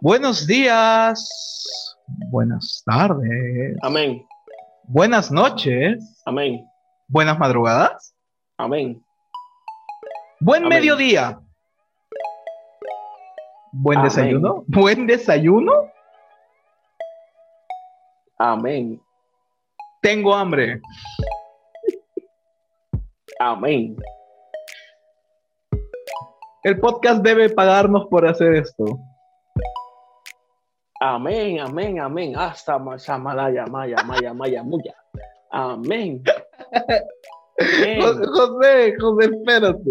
Buenos días. Buenas tardes. Amén. Buenas noches. Amén. Buenas madrugadas. Amén. Buen Amén. mediodía. Buen Amén. desayuno. Buen desayuno. Amén. Tengo hambre. Amén. El podcast debe pagarnos por hacer esto. Amén. Amén. Amén. Hasta Mashamalaya, Maya, Maya, Maya, Muya. Amén. Jo- José, José, espérate.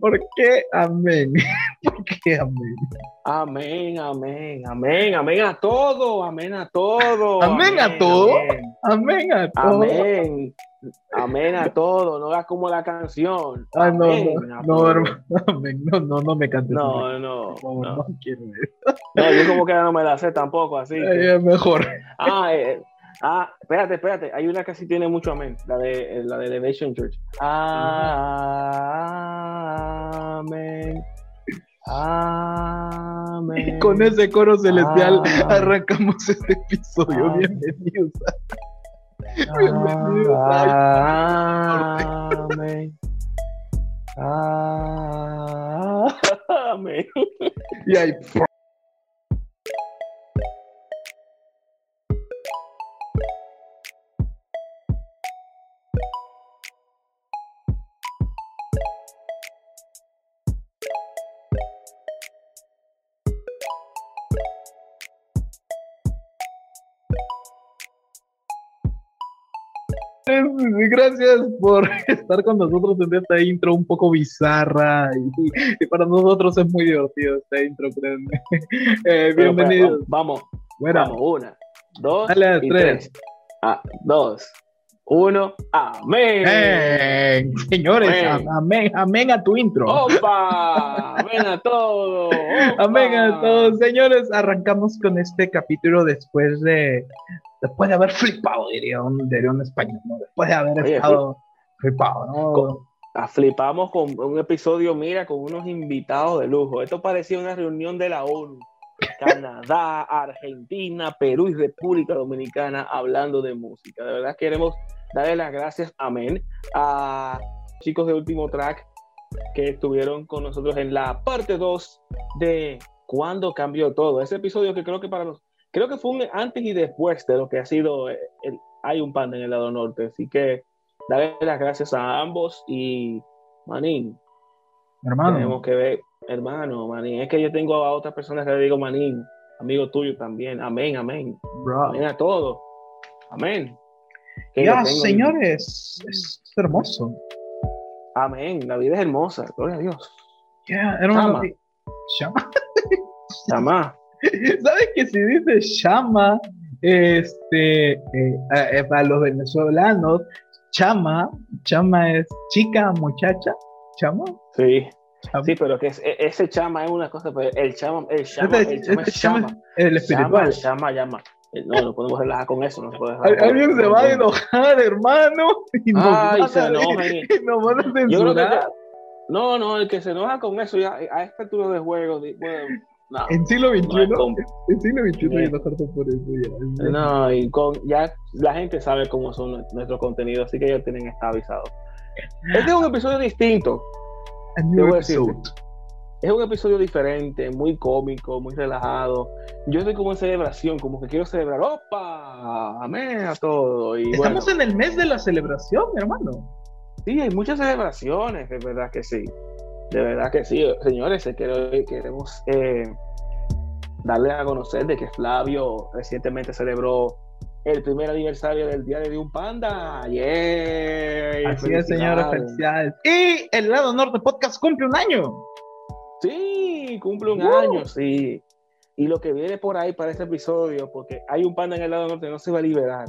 ¿Por qué amén? ¿Por qué amén? Amén, amén, amén, amén a todo, amén a todo. Amén a todo. Amén, Amén a todo. amén, amén a todo. No hagas como la canción. Ay, no, no, no, hermano, amén. No, no, no me cantes. No, no, no, no. no quiero eso. No, yo como que no me la sé tampoco, así. que- mejor. Ah, eh, ah, espérate, espérate. Hay una que sí tiene mucho amén, la de eh, la de Elevation Church. Amén. Amén. Y con ese coro celestial Ah. arrancamos este episodio. Ah. Bienvenidos. a- Bienvenidos. Amén. Amén. y ahí, Gracias por estar con nosotros en esta intro un poco bizarra y, y para nosotros es muy divertido esta intro, créanme. Eh, bienvenidos. Vamos, Bueno, vamos. Una, dos Dale y tres. tres. Ah, dos, uno. Amén. eh, señores, Amén. amén, amén a tu intro. ¡Opa! ¡Amén a todo! ¡Opa! Amén a todos, señores. Arrancamos con este capítulo después de después de haber flipado, diría un, diría un español, ¿no? Después de haber Oye, estado flipado, ¿no? Con- Ah, Flipamos con un episodio, mira, con unos invitados de lujo. Esto parecía una reunión de la ONU. Canadá, Argentina, Perú y República Dominicana hablando de música. De verdad queremos darle las gracias, amén, a chicos de Último Track que estuvieron con nosotros en la parte 2 de Cuando cambió todo. Ese episodio que creo que para los, creo que fue un antes y después de lo que ha sido eh, el, hay un panda en el lado norte. Así que darle las gracias a ambos y Manín, hermano. tenemos que ver, hermano, Manín, es que yo tengo a otras personas que le digo Manín, amigo tuyo también, amén, amén, bro. amén a todo, amén. Que Ya, señores, es, es hermoso. Amén, la vida es hermosa, gloria a Dios. Ya, hermano. Chama. Chama. Chama, ¿Sabes que si dice chama, este, eh, eh, para los venezolanos, chama, chama es chica, muchacha, chama? sí, chama. sí, pero que es- e- ese chama es una cosa, pero el chama, el chama, Este- el chama este es chama chama, El espiritual. chama, llama. Eh, No, no podemos relajar con eso, no Alguien se va a enojar, hermano. Y nos, Ay, van, se a, enojan. y nos van a Yo creo que censurar. no, no, el que se enoja con eso ya a esta altura de juego, bueno, no, En siglo XXI, No es en siglo XXI Bien. y enojarte por eso ya. no, y con ya la gente sabe cómo son nue- nuestros contenidos, así que ellos tienen que estar avisados. Este es un episodio distinto, A Te new voy a decir. episode. es un episodio diferente, muy cómico, muy relajado. Yo estoy como en celebración, como que quiero celebrar, ¡opa! Amén a todo. Y bueno, Estamos en el mes de la celebración, hermano. sí, hay muchas celebraciones, de verdad que sí. De verdad que sí, señores, queremos eh, darle a conocer de que Flavio recientemente celebró el primer aniversario del Día de un Panda. Así es, señores, Felicidades. Y el lado norte podcast cumple un año. Sí, cumple un Uh. año, sí. Y lo que viene por ahí para este episodio, porque hay un panda en el lado norte, no se va a liberar.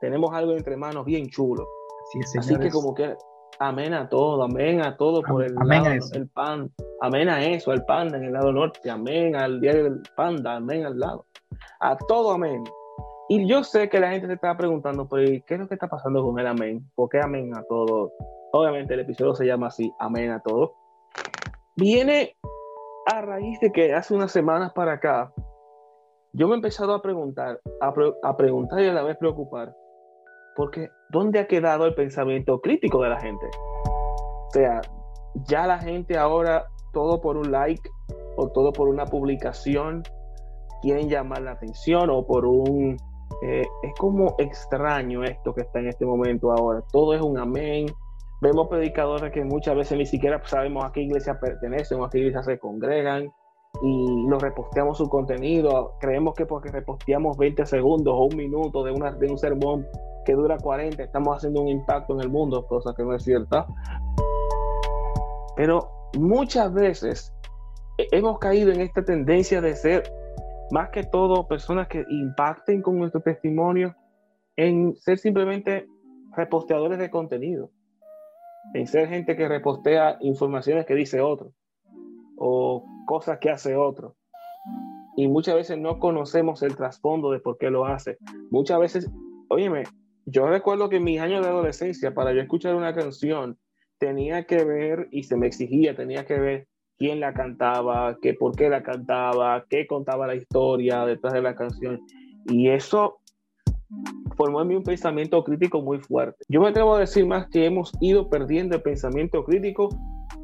Tenemos algo entre manos bien chulo. Así es, Así señores. que como que amén a todo, amén a todo por el Amén lado, a el pan, amén a eso, al panda en el lado norte, amén al diario del panda, amén al lado, a todo amén. Y yo sé que la gente se está preguntando, pero ¿y ¿qué es lo que está pasando con el amén? ¿Por qué amén a todo? Obviamente el episodio se llama así, amén a todo. Viene a raíz de que hace unas semanas para acá yo me he empezado a preguntar, a, preguntar y a la vez preocupar, porque ¿dónde ha quedado el pensamiento crítico de la gente? O sea, ya la gente ahora, todo por un like o todo por una publicación, quieren llamar la atención o por un... Eh, es como extraño esto que está en este momento ahora. Todo es un amén. Vemos predicadores que muchas veces ni siquiera sabemos a qué iglesia pertenecen o a qué iglesia se congregan y nos reposteamos su contenido. Creemos que porque reposteamos 20 segundos o un minuto de, una, de un sermón que dura 40, estamos haciendo un impacto en el mundo, cosa que no es cierta. Pero muchas veces hemos caído en esta tendencia de ser más que todo personas que impacten con nuestro testimonio en ser simplemente reposteadores de contenido, en ser gente que repostea informaciones que dice otro o cosas que hace otro. Y muchas veces no conocemos el trasfondo de por qué lo hace. Muchas veces, óyeme, yo recuerdo que en mis años de adolescencia, para yo escuchar una canción, tenía que ver y se me exigía, tenía que ver quién la cantaba, qué, por qué la cantaba, qué contaba la historia detrás de la canción. Y eso formó en mí un pensamiento crítico muy fuerte. Yo me atrevo a decir más que hemos ido perdiendo el pensamiento crítico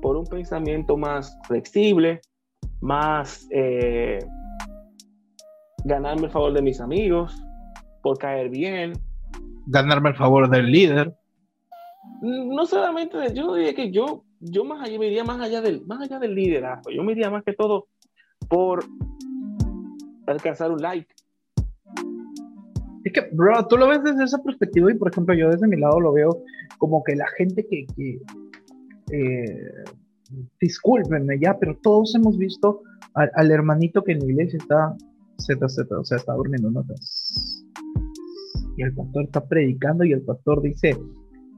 por un pensamiento más flexible, más eh, ganarme el favor de mis amigos, por caer bien. Ganarme el favor del líder. No solamente, yo diría que yo, yo más allá, me iría más allá del, más allá del liderazgo. Yo me iría más que todo por alcanzar un like. Es que, bro, tú lo ves desde esa perspectiva y, por ejemplo, yo desde mi lado lo veo como que la gente que, que eh, discúlpenme ya, pero todos hemos visto al, hermanito que en la iglesia está ZZ, o sea, está durmiendo, ¿no? Y el pastor está predicando y el pastor dice,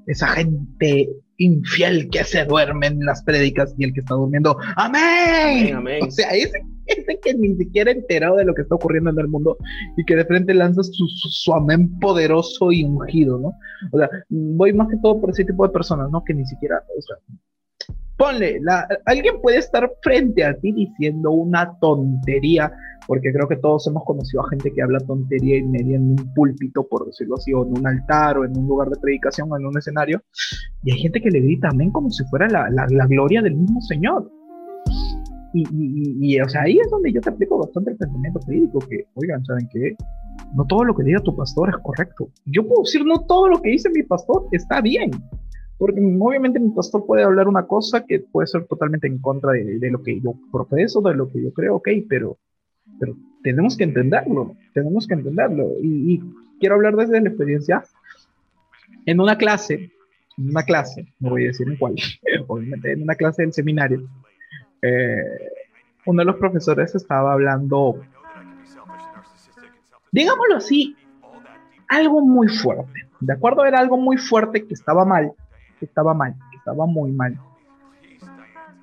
esa gente infiel que se duerme en las prédicas y el que está durmiendo, amén. O sea, ese, que ni siquiera enterado de lo que está ocurriendo en el mundo y que de frente lanza su, su, amén poderoso y ungido, ¿no? O sea, voy más que todo por ese tipo de personas, ¿no? Que ni siquiera, o sea, ponle, alguien puede estar frente a ti diciendo una tontería, porque creo que todos hemos conocido a gente que habla tontería y media en un púlpito, por decirlo así, o en un altar, o en un lugar de predicación, o en un escenario, y hay gente que le grita amén como si fuera la, la, gloria del mismo Señor. Y, y, o sea, ahí es donde yo te aplico bastante el pensamiento crítico, que, oigan, ¿saben qué? No todo lo que diga tu pastor es correcto. Yo puedo decir, no todo lo que dice mi pastor está bien porque obviamente mi pastor puede hablar una cosa que puede ser totalmente en contra de, lo que yo profeso, de lo que yo creo, ok, pero, pero tenemos que entenderlo, tenemos que entenderlo. Y, quiero hablar desde la experiencia. En una clase, en una clase, no voy a decir en cuál, obviamente en una clase del seminario, eh, uno de los profesores estaba hablando, digámoslo así, algo muy fuerte. ¿De acuerdo? Era algo muy fuerte que estaba mal que estaba mal, que estaba muy mal.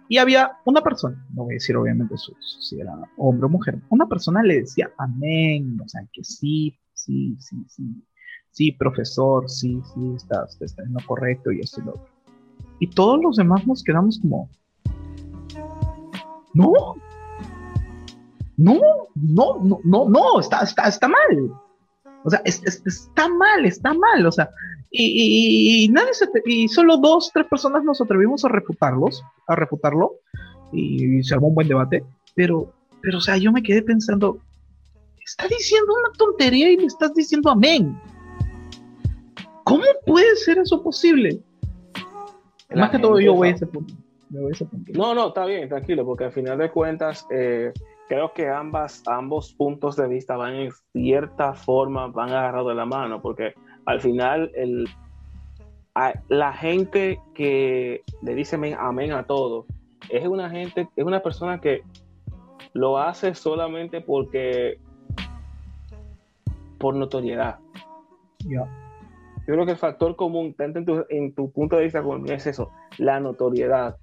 Y había una persona, no voy a decir obviamente si era hombre o mujer, una persona le decía amén, o sea, que sí, sí, sí, sí, sí, profesor, sí, sí, estás, está en lo correcto y esto y lo otro. Y todos los demás nos quedamos como, no, no, no, no, no, no, está, está, está mal. O sea, está mal, está mal. O sea, y, nadie y solo dos, tres personas nos atrevimos a refutarlos, a refutarlo, y se armó un buen debate, pero, pero, o sea, yo me quedé pensando, está diciendo una tontería y me estás diciendo amén. ¿Cómo puede ser eso posible? Más que todo yo voy a ese punto. No, no, está bien, tranquilo, porque al final de cuentas, eh, creo que ambas, ambos puntos de vista van en cierta forma, van agarrados de la mano, porque al final el, la gente que le dice amén, a todo es una gente, es una persona que lo hace solamente porque por notoriedad. Yo creo que el factor común, tanto en tu, en tu punto de vista como es eso, la notoriedad.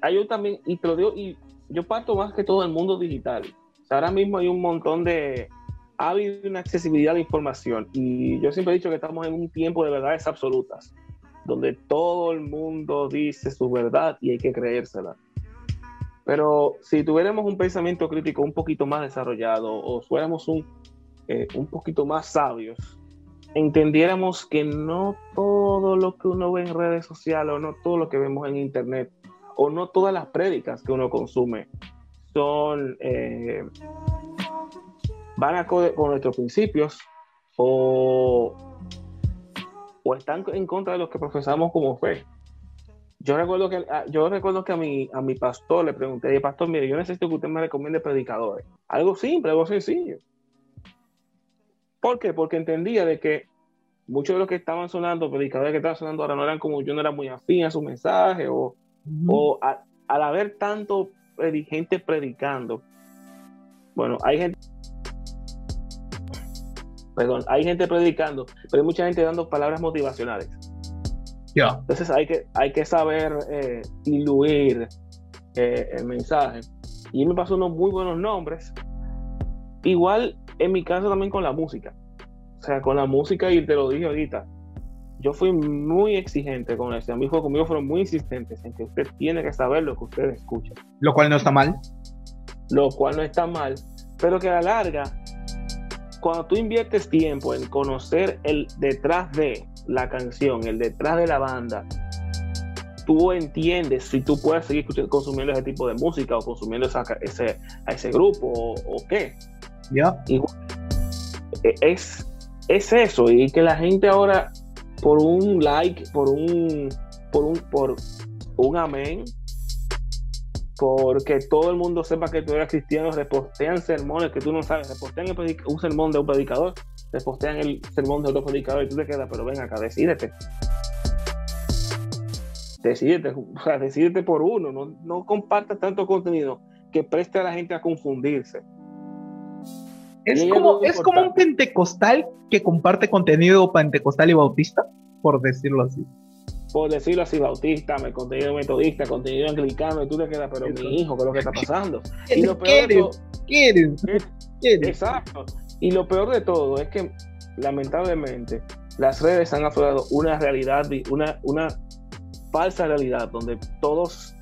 Hay también, y te lo digo, y yo parto más que todo el mundo digital. ahora mismo hay un montón de, ha habido una accesibilidad de información y yo siempre he dicho que estamos en un tiempo de verdades absolutas, donde todo el mundo dice su verdad y hay que creérsela. Pero si tuviéramos un pensamiento crítico un poquito más desarrollado o fuéramos un, eh, un poquito más sabios, entendiéramos que no todo lo que uno ve en redes sociales o no todo lo que vemos en internet o no todas las prédicas que uno consume son eh, van a con nuestros principios o, o están en contra de los que profesamos como fe. Yo recuerdo que, ah, yo recuerdo que a, mi, a mi pastor le pregunté, pastor, mire, yo necesito que usted me recomiende predicadores. Algo simple, algo sencillo. ¿Por qué? Porque entendía de que muchos de los que estaban sonando, predicadores que estaban sonando ahora no eran como yo, no era muy afín a su mensaje o, o al haber tanto gente predicando, bueno, hay gente perdón, hay gente predicando, pero hay mucha gente dando palabras motivacionales. Entonces hay que, hay que saber eh, diluir eh, el mensaje. Y me pasó unos muy buenos nombres. Igual en mi caso también con la música. O sea, con la música, y te lo dije ahorita, yo fui muy exigente con eso. A mí conmigo fueron muy insistentes en que usted tiene que saber lo que usted escucha. Lo cual no está mal. Lo cual no está mal, pero que a la larga cuando tú inviertes tiempo en conocer el detrás de la canción, el detrás de la banda, tú entiendes si tú puedes seguir consumiendo ese tipo de música o consumiendo ese, a ese grupo o, qué. Ya. E, es, es eso, y que la gente ahora, por un like, por un, por un, por un amén, porque todo el mundo sepa que tú eres cristiano, repostean sermones que tú no sabes, repostean un sermón de un predicador, repostean el sermón de otro predicador y tú te quedas, pero ven acá, decídete. Decídete, o sea, decídete por uno, no, no compartas tanto contenido que preste a la gente a confundirse. Es como, es como un pentecostal que comparte contenido pentecostal y bautista, por decirlo así. Por decirlo así, bautista, me contenido metodista, contenido anglicano, y tú te quedas, pero mi hijo, ¿qué es lo que está pasando? y lo peor de todo, Exacto. Y lo peor de todo es que, lamentablemente, las redes han aflorado una realidad, una, una falsa realidad donde todos,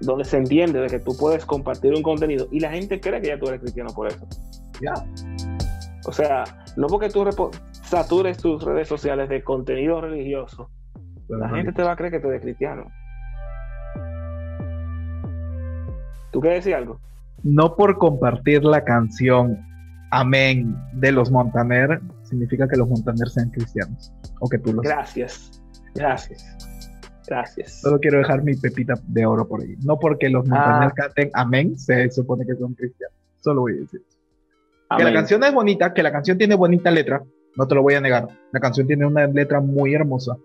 donde se entiende de que tú puedes compartir un contenido y la gente cree que ya tú eres cristiano por eso. O sea, no porque tú satures tus redes sociales de contenido religioso, la gente te va a creer que tú eres cristiano. ¿Tú quieres decir algo? No por compartir la canción Amén de los Montaner significa que los Montaner sean cristianos o que tú los Gracias, gracias, gracias. Solo quiero dejar mi pepita de oro por ahí. No porque los Montaner ah. canten Amén se supone que son cristianos. Solo voy a decir. Que la canción es bonita, que la canción tiene bonita letra, no te lo voy a negar. La canción tiene una letra muy hermosa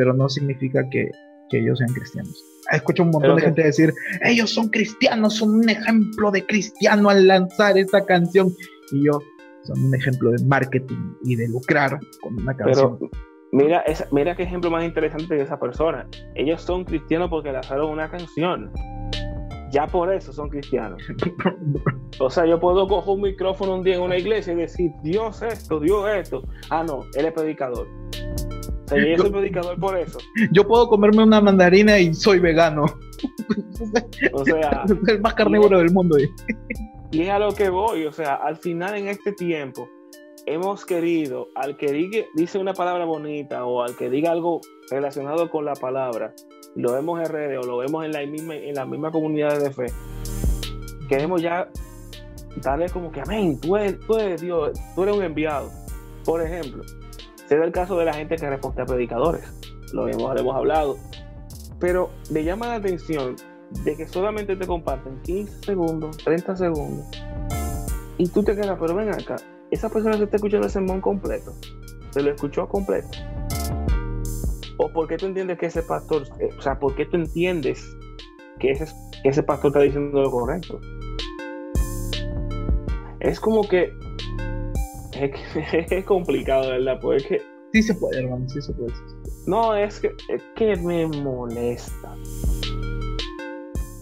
pero no significa que, ellos sean cristianos. Escucho un montón de gente decir, ellos son cristianos, son un ejemplo de cristiano al lanzar esta canción. Y yo, son un ejemplo de marketing y de lucrar con una canción. Pero mira, mira qué ejemplo más interesante de esa persona. Ellos son cristianos porque lanzaron una canción. Ya por eso son cristianos. o sea, yo puedo coger un micrófono un día en una iglesia y decir, Dios esto, Dios esto. Ah, no, él es predicador yo, predicador por eso. Yo puedo comerme una mandarina y soy vegano. O sea, el más carnívoro del mundo. Y es a lo que voy, o sea, al final en este tiempo hemos querido al que diga, dice una palabra bonita o al que diga algo relacionado con la palabra, lo vemos en redes o lo vemos en la misma, en comunidad de fe, queremos ya darle como que amén, tú eres, tú eres Dios, tú eres un enviado. Por ejemplo, se el caso de la gente que responde a predicadores, lo hemos, hemos hablado, pero me llama la atención de que solamente te comparten 15 segundos, 30 segundos, y tú te quedas, pero ven acá, esa persona se está escuchando el sermón completo, se lo escuchó completo. ¿O por qué tú entiendes que ese pastor, eh, o sea, por qué tú entiendes que ese, ese pastor está diciendo lo correcto? Es como que es, complicado, ¿verdad? Porque sí se puede, hermano, sí se puede. No, es que, es que me molesta.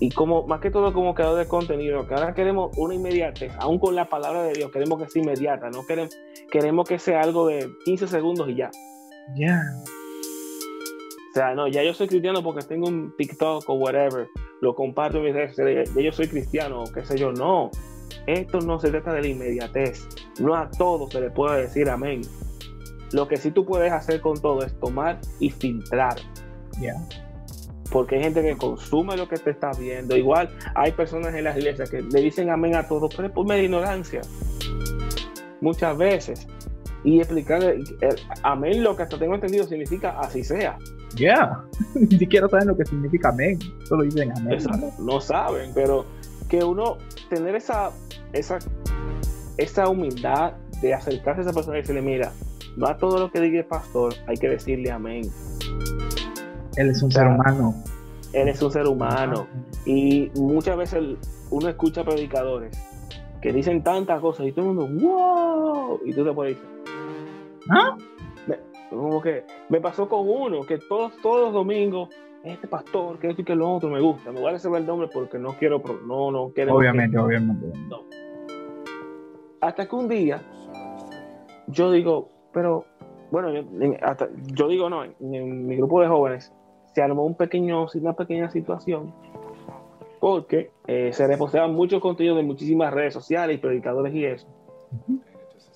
Y como, más que todo como creador de contenido, que ahora queremos una inmediatez, aún con la palabra de Dios, queremos que sea inmediata, no queremos, queremos que sea algo de 15 segundos y ya. Ya. O sea, no, ya yo soy cristiano porque tengo un TikTok o whatever, lo comparto en mis redes sociales, yo soy cristiano, qué sé yo, no. Esto no se trata de la inmediatez. No a todo se le puede decir amén. Lo que sí tú puedes hacer con todo es tomar y filtrar. Ya. Porque hay gente que consume lo que te está viendo. Igual hay personas en las iglesias que le dicen amén a todo, pero es por media ignorancia. Muchas veces. Y explicar eh, amén, lo que hasta tengo entendido, significa así sea. Ya. Ni siquiera saben lo que significa amén. Solo dicen amén. no saben, pero que uno tener esa, esa, esa humildad de acercarse a esa persona y decirle, mira, no a todo lo que diga el pastor hay que decirle amén. Él es un ser humano. Él es un ser humano. Y muchas veces uno escucha predicadores que dicen tantas cosas y todo el mundo, wow, y tú te puedes decir, ¿ah? como que me pasó con uno que todos, todos los domingos este pastor, que esto y que lo otro me gusta. Me voy a reservar el nombre porque no quiero, no, no quiero. Obviamente, obviamente. Hasta que un día yo digo, pero bueno, yo, hasta, yo digo no, en, mi grupo de jóvenes se armó un pequeño, una pequeña situación porque eh, se reposteaban muchos contenidos de muchísimas redes sociales y predicadores y eso.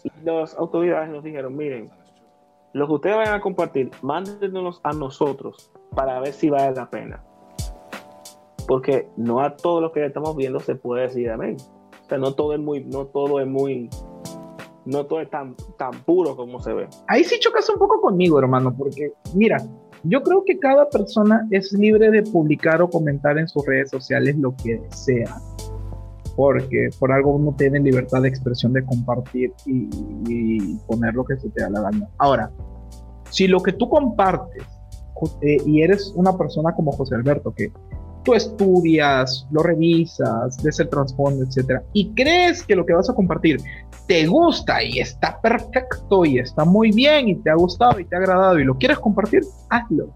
Y las autoridades nos dijeron, miren, lo que ustedes vayan a compartir, mándenos a nosotros para ver si vale la pena. Porque no a todo lo que estamos viendo se puede decir amén. O sea, no todo es muy, no todo es muy, no todo es tan, tan puro como se ve. Ahí sí chocas un poco conmigo, hermano, porque mira, yo creo que cada persona es libre de publicar o comentar en sus redes sociales lo que desea. Porque por algo uno tiene libertad de expresión de compartir y, poner lo que se te da la gana. Ahora, si lo que tú compartes eh, y eres una persona como José Alberto, que tú estudias, lo revisas, ves el trasfondo, etcétera, y crees que lo que vas a compartir te gusta y está perfecto y está muy bien y te ha gustado y te ha agradado y lo quieres compartir, hazlo,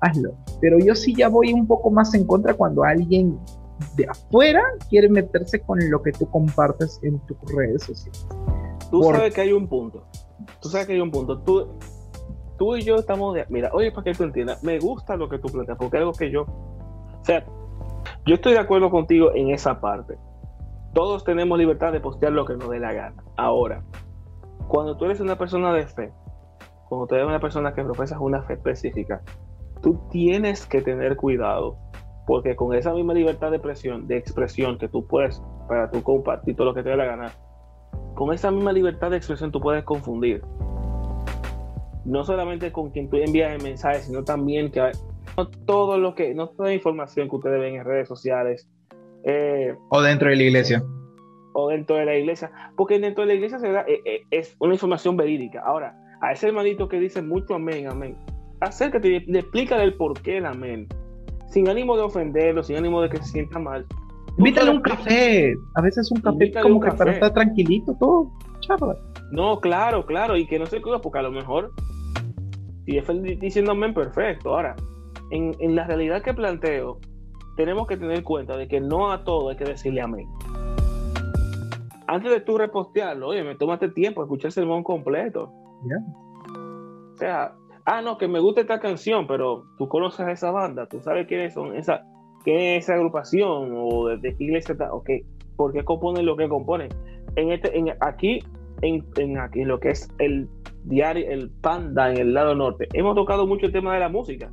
hazlo. Pero yo sí ya voy un poco más en contra cuando alguien de afuera quiere meterse con lo que tú compartes en tus redes sociales. Tú sabes que hay un punto. Tú sabes que hay un punto. Tú, tú y yo estamos de, mira, oye, para que tú entiendas, me gusta lo que tú planteas, porque es algo que yo, o sea, yo estoy de acuerdo contigo en esa parte. Todos tenemos libertad de postear lo que nos dé la gana. Ahora, cuando tú eres una persona de fe, cuando tú eres una persona que profesas una fe específica, tú tienes que tener cuidado, porque con esa misma libertad de expresión, de expresión que tú puedes para tú compartir todo lo que te dé la gana, con esa misma libertad de expresión tú puedes confundir no solamente con quien tú envías el mensaje, sino también que no todo lo que, no toda la información que ustedes ven en redes sociales. Eh, o dentro de la iglesia. O dentro de la iglesia. Porque dentro de la iglesia se da, eh, eh, es una información verídica. Ahora, a ese hermanito que dice mucho amén, amén, acércate y le explica el por qué el amén. Sin ánimo de ofenderlo, sin ánimo de que se sienta mal. Invítale un café. A veces un café como que para estar tranquilito, todo. Charla. No, claro, claro. Y que no se cuida porque a lo mejor y es diciendo amén, perfecto. Ahora, en, la realidad que planteo, tenemos que tener cuenta de que no a todo hay que decirle amén. Antes de tú repostearlo, oye, me tomaste tiempo a escuchar el sermón completo. O sea, ah, no, que me gusta esta canción, pero tú conoces a esa banda, tú sabes quiénes son, esa, qué es esa agrupación o de, qué iglesia está, ok, por qué componen lo que componen. En este, en, aquí, en, en, aquí, lo que es el diario, el Panda en el lado norte, hemos tocado mucho el tema de la música.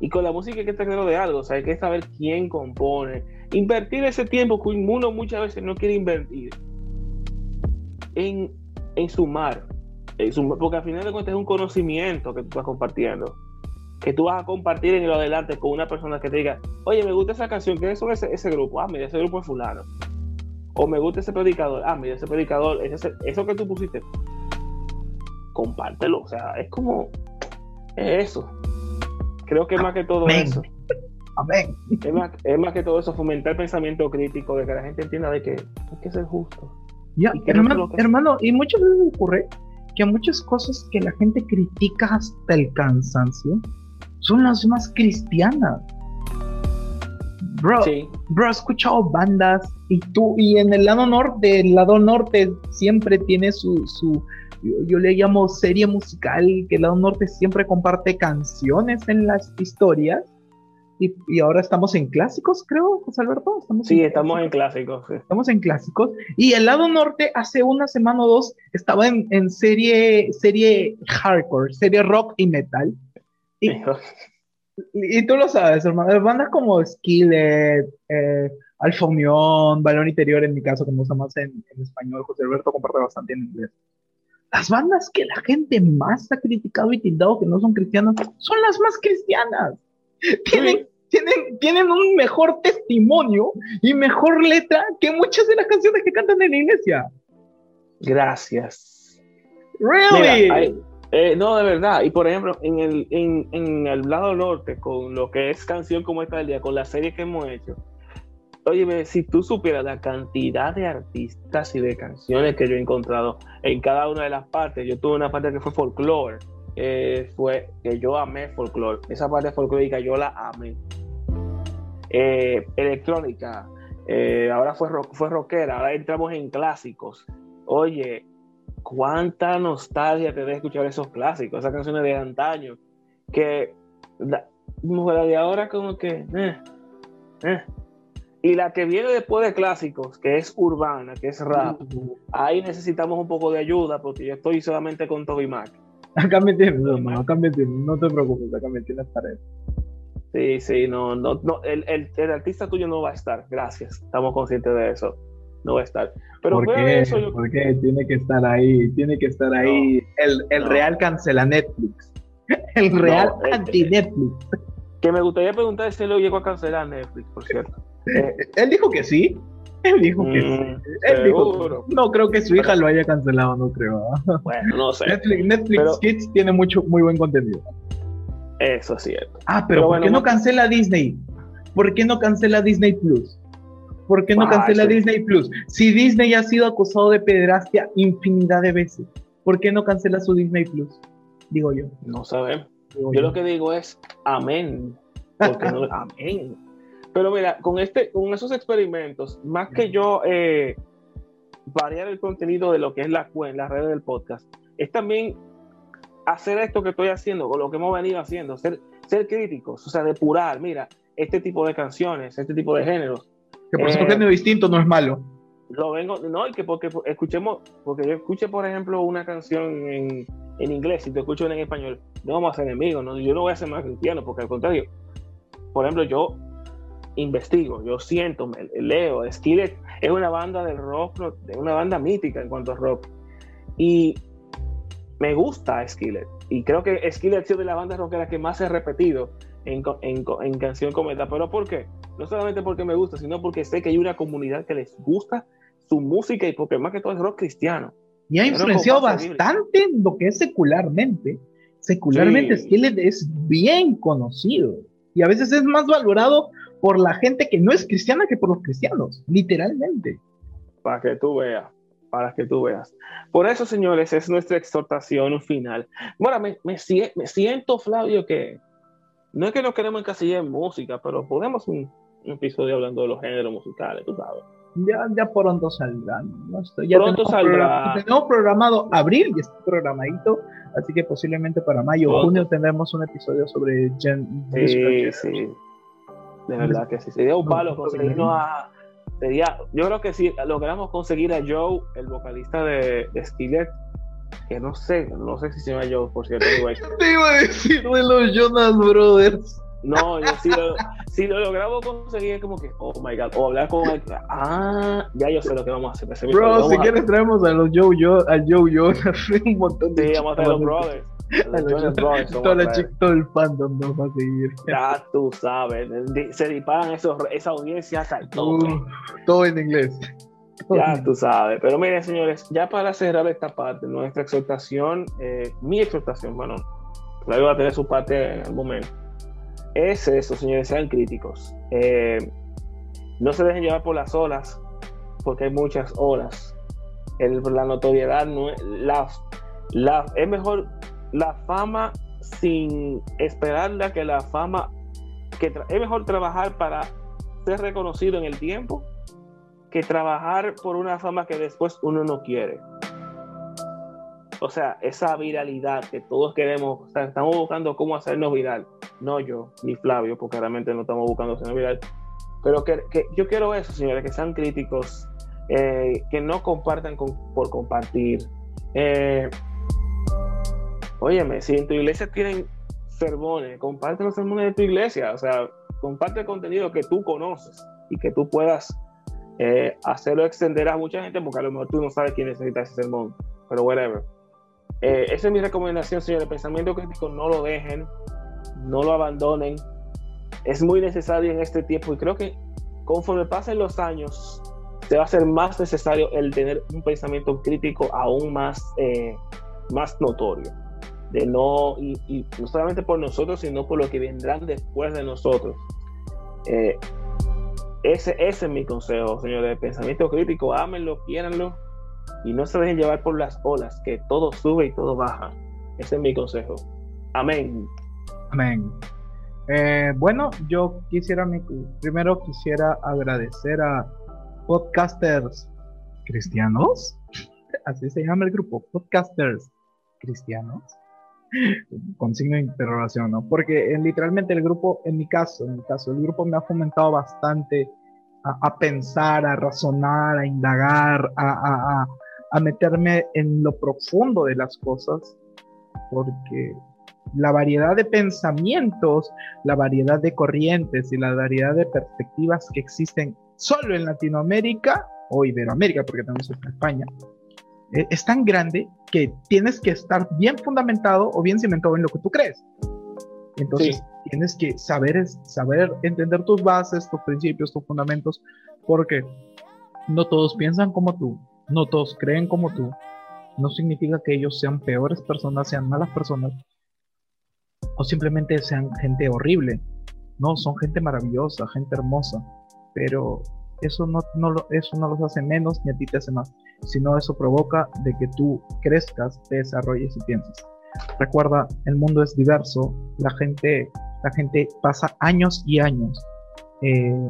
Y con la música hay que tenerlo de algo, o sea, hay que saber quién compone. Invertir ese tiempo que uno muchas veces no quiere invertir en, en sumar, porque al final de cuentas es un conocimiento que tú estás compartiendo. Que tú vas a compartir en lo adelante con una persona que te diga, oye, me gusta esa canción, ¿qué es ese, ese grupo? Ah, mira, ese grupo es fulano. O me gusta ese predicador, ah, mira, ese predicador, eso que tú pusiste, compártelo. O sea, es como eso. Creo que es más que todo eso. Amén. Es más, es más, que todo eso, fomentar el pensamiento crítico, de que la gente entienda de que hay que ser justo. Ya, hermano, hermano, y muchas veces ocurre que muchas cosas que la gente critica hasta el cansancio son las más cristianas. Bro, bro, he escuchado bandas y tú, y en el lado norte, el lado norte siempre tiene su, su, yo, le llamo serie musical, que el lado norte siempre comparte canciones en las historias, y, ahora estamos en clásicos, creo, José Alberto. ¿Estamos sí, estamos en clásicos. Estamos en clásicos. Y el lado norte, hace una semana o dos, estaba en, en serie, serie hardcore, serie rock y metal. Y, y tú lo sabes, hermano. Bandas como Skillet, eh, Alfa Unión, Balón Interior, en mi caso, como usa más en, en español, José Alberto comparte bastante en inglés las bandas que la gente más ha criticado y tildado que no son cristianas son las más cristianas. Tienen, tienen, tienen un mejor testimonio y mejor letra que muchas de las canciones que cantan en la iglesia. Gracias. Really? Eh, no, de verdad. Y por ejemplo, en el, en, en el lado norte, con lo que es canción como esta del día, con la serie que hemos hecho, Oye, si tú supieras la cantidad de artistas y de canciones que yo he encontrado en cada una de las partes, yo tuve una parte que fue folklore, fue que yo amé folklore, esa parte folclórica yo la amé. Eh, electrónica, eh, ahora fue, fue rockera, ahora entramos en clásicos. Oye, cuánta nostalgia te de escuchar esos clásicos, esas canciones de antaño, que la, de ahora como que... Eh, eh y la que viene después de clásicos, que es urbana, que es rap, ahí necesitamos un poco de ayuda porque yo estoy solamente con Toby Mac. Acá me tienes, hermano, acá me tienes, no te preocupes, acá me tienes para eso. Sí, sí, no, no, no el, el, el, artista tuyo no va a estar, gracias, estamos conscientes de eso, no va a estar. Pero ¿Por qué? Eso yo... ¿Por qué? Tiene que estar ahí, tiene que estar ahí. el, el real cancela Netflix, el real anti-Netflix. Que me gustaría preguntar si lo llegó a cancelar Netflix, por cierto. Eh, él dijo que sí. Él dijo que sí. Mm, él dijo, no creo que su hija lo haya cancelado, no creo. Bueno, no sé. Netflix, Kids tiene mucho, muy buen contenido. Eso es cierto. Ah, pero, ¿por qué no cancela Disney? ¿Por qué no cancela Disney Plus? ¿Por qué no ah, cancela Disney Plus? Si Disney ha sido acusado de pederastia infinidad de veces, ¿por qué no cancela su Disney Plus? Digo yo. No sabemos. Yo, lo que digo es amén. Porque no, amén. Pero mira, con, este, con esos experimentos, más que yo eh, variar el contenido de lo que es la, la red del podcast, es también hacer esto que estoy haciendo, o lo que hemos venido haciendo, ser, ser críticos, o sea, depurar, mira, este tipo de canciones, este tipo de géneros. Que por ser eh, género distinto no es malo. Lo vengo, no, que porque escuchemos, porque yo escuché, por ejemplo, una canción en, en inglés y te escucho en español, no vamos a ser enemigos, ¿no? yo no voy a ser más cristiano, porque al contrario, por ejemplo, yo investigo, yo siento, me, leo. Skillet es una banda del rock, una banda mítica en cuanto a rock. Y me gusta Skillet. Y creo que Skillet ha sido de la banda rockera que más he repetido en, en, en canción cometa. ¿Pero por qué? No solamente porque me gusta, sino porque sé que hay una comunidad que les gusta su música y porque más que todo es rock cristiano. Y ha influenciado bastante en lo que es secularmente. Secularmente Skillet es bien conocido y a veces es más valorado por la gente que no es cristiana que por los cristianos, literalmente. Para que tú veas, para que tú veas. Por eso, señores, es nuestra exhortación final. Bueno, me, me, siento, Flavio, que no es que no queremos encasillar en música, pero podemos un, episodio hablando de los géneros musicales, tú sabes. Ya, ya pronto saldrán. ya pronto saldrá. tenemos programado abril y está programadito, así que posiblemente para mayo o junio tendremos un episodio sobre Gen. Sí, sí. De verdad que sí. Sería un palo conseguirnos a. Sería, yo creo que si logramos conseguir a Joe, el vocalista de, de Skillet, que no sé, no sé si se llama Joe, por cierto. Te iba a decir de los Jonas Brothers. No, yo sí lo, si lo logramos conseguir, es como que, oh my god, o hablar con el, ah, ya yo sé lo que vamos a hacer. Bro, si quieres traemos a los Joe, Joe, a Joe Jonas, un montón de Sí, vamos a traer a los brothers. Todo, el fandom nos va a seguir. Ya tú sabes, se disparan esos, esa audiencia hasta todo. Uh, todo en inglés. Ya tú sabes. Pero miren, señores, ya para cerrar esta parte, nuestra exhortación, eh, mi exhortación, bueno, la va a tener su parte en el momento. Es eso, señores, sean críticos. Eh, no se dejen llevar por las olas, porque hay muchas olas. El, la notoriedad no es. Es mejor la fama sin esperarla que la fama, que es mejor trabajar para ser reconocido en el tiempo que trabajar por una fama que después uno no quiere. O sea, esa viralidad que todos queremos, estamos buscando cómo hacernos viral. No yo, ni Flavio, porque realmente no estamos buscando ser viral, pero que, que, yo quiero eso, señores, que sean críticos, eh, que no compartan por compartir. Eh, óyeme, si en tu iglesia tienen sermones, comparte los sermones de tu iglesia, o sea, comparte el contenido que tú conoces y que tú puedas eh, hacerlo extender a mucha gente, porque a lo mejor tú no sabes quién necesita ese sermón, pero whatever. Eh, esa es mi recomendación, señor. El pensamiento crítico no lo dejen, no lo abandonen. Es muy necesario en este tiempo y creo que conforme pasen los años, se va a hacer más necesario el tener un pensamiento crítico aún más, eh, más notorio. De no, y, no solamente por nosotros, sino por lo que vendrán después de nosotros. Eh, ese, es mi consejo, señores. Pensamiento crítico, ámenlo, quieranlo y no se dejen llevar por las olas, que todo sube y todo baja. Ese es mi consejo. Amén. Amén. Eh, bueno, yo quisiera, primero quisiera agradecer a podcasters cristianos, así se llama el grupo, podcasters cristianos, con signo de interrogación, ¿no? Porque literalmente el grupo, en mi caso, en mi caso, el grupo me ha fomentado bastante a, pensar, a razonar, a indagar, a, a meterme en lo profundo de las cosas, porque la variedad de pensamientos, la variedad de corrientes y la variedad de perspectivas que existen solo en Latinoamérica o Iberoamérica, porque también está España, eh, es tan grande que tienes que estar bien fundamentado o bien cimentado en lo que tú crees. Entonces tienes que saber, saber entender tus bases, tus principios, tus fundamentos, porque no todos piensan como tú, no todos creen como tú, no significa que ellos sean peores personas, sean malas personas, o simplemente sean gente horrible. No, son gente maravillosa, gente hermosa, pero eso no, no, eso no los hace menos ni a ti te hace más, sino eso provoca de que tú crezcas, te desarrolles y pienses. Recuerda, el mundo es diverso, la gente, la gente pasa años y años eh,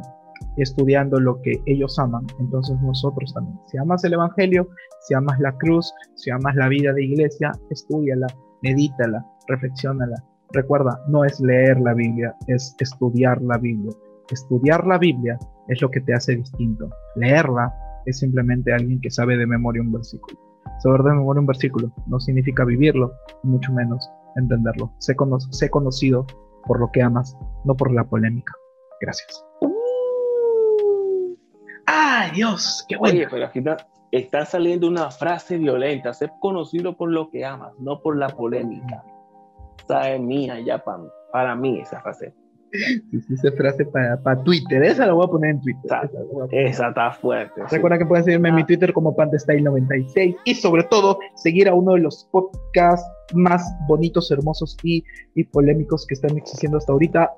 estudiando lo que ellos aman, entonces nosotros también. Si amas el Evangelio, si amas la cruz, si amas la vida de iglesia, estudiala, medítala, reflexionala. Recuerda, no es leer la Biblia, es estudiar la Biblia. Estudiar la Biblia es lo que te hace distinto. Leerla es simplemente alguien que sabe de memoria un versículo. Saber de memoria un versículo no significa vivirlo, mucho menos entenderlo. Sé, sé conocido por lo que amas, no por la polémica. Gracias. ¡Ay, Dios! ¡Qué bueno! Oye, pero aquí está, saliendo una frase violenta. Ser conocido por lo que amas, no por la polémica. Esa es mía ya para, para mí, esa frase. Esa frase para, para, Twitter. Esa la voy a poner en Twitter. Esa, está fuerte. Recuerda que puedes seguirme en mi ah. Twitter como PandeStyle96 y sobre todo seguir a uno de los podcasts más bonitos, hermosos y, y polémicos que están existiendo hasta ahorita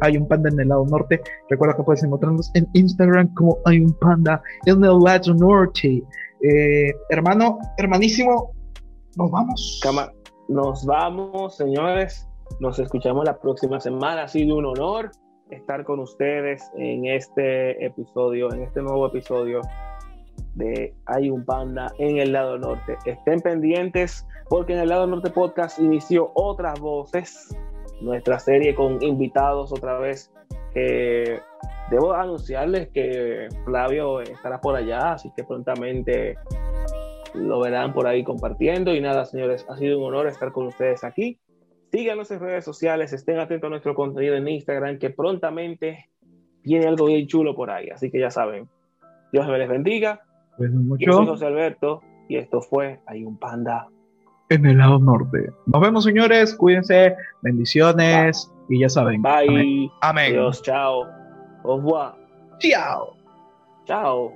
hay un panda en el lado norte. Recuerda que puedes encontrarnos en Instagram como hay un panda en el lado norte. Eh, hermano, hermanísimo, nos vamos. Nos vamos, señores. Nos escuchamos la próxima semana. Ha sido un honor estar con ustedes en este episodio, en este nuevo episodio de Hay un Panda en el lado norte. Estén pendientes porque en el lado norte podcast inició otras voces nuestra serie con invitados otra vez. debo anunciarles que Flavio estará por allá, así que prontamente lo verán por ahí compartiendo. Y nada, señores, ha sido un honor estar con ustedes aquí. Síganos en redes sociales, estén atentos a nuestro contenido en Instagram, que prontamente viene algo bien chulo por ahí. Así que ya saben, Dios me les bendiga. Pues mucho. Yo soy José Alberto y esto fue Hay un Panda en el lado norte. Nos vemos, señores. Cuídense. Bendiciones. Y ya saben. Bye. Amén. Adiós. Chao. Au revoir. Chao. Chao.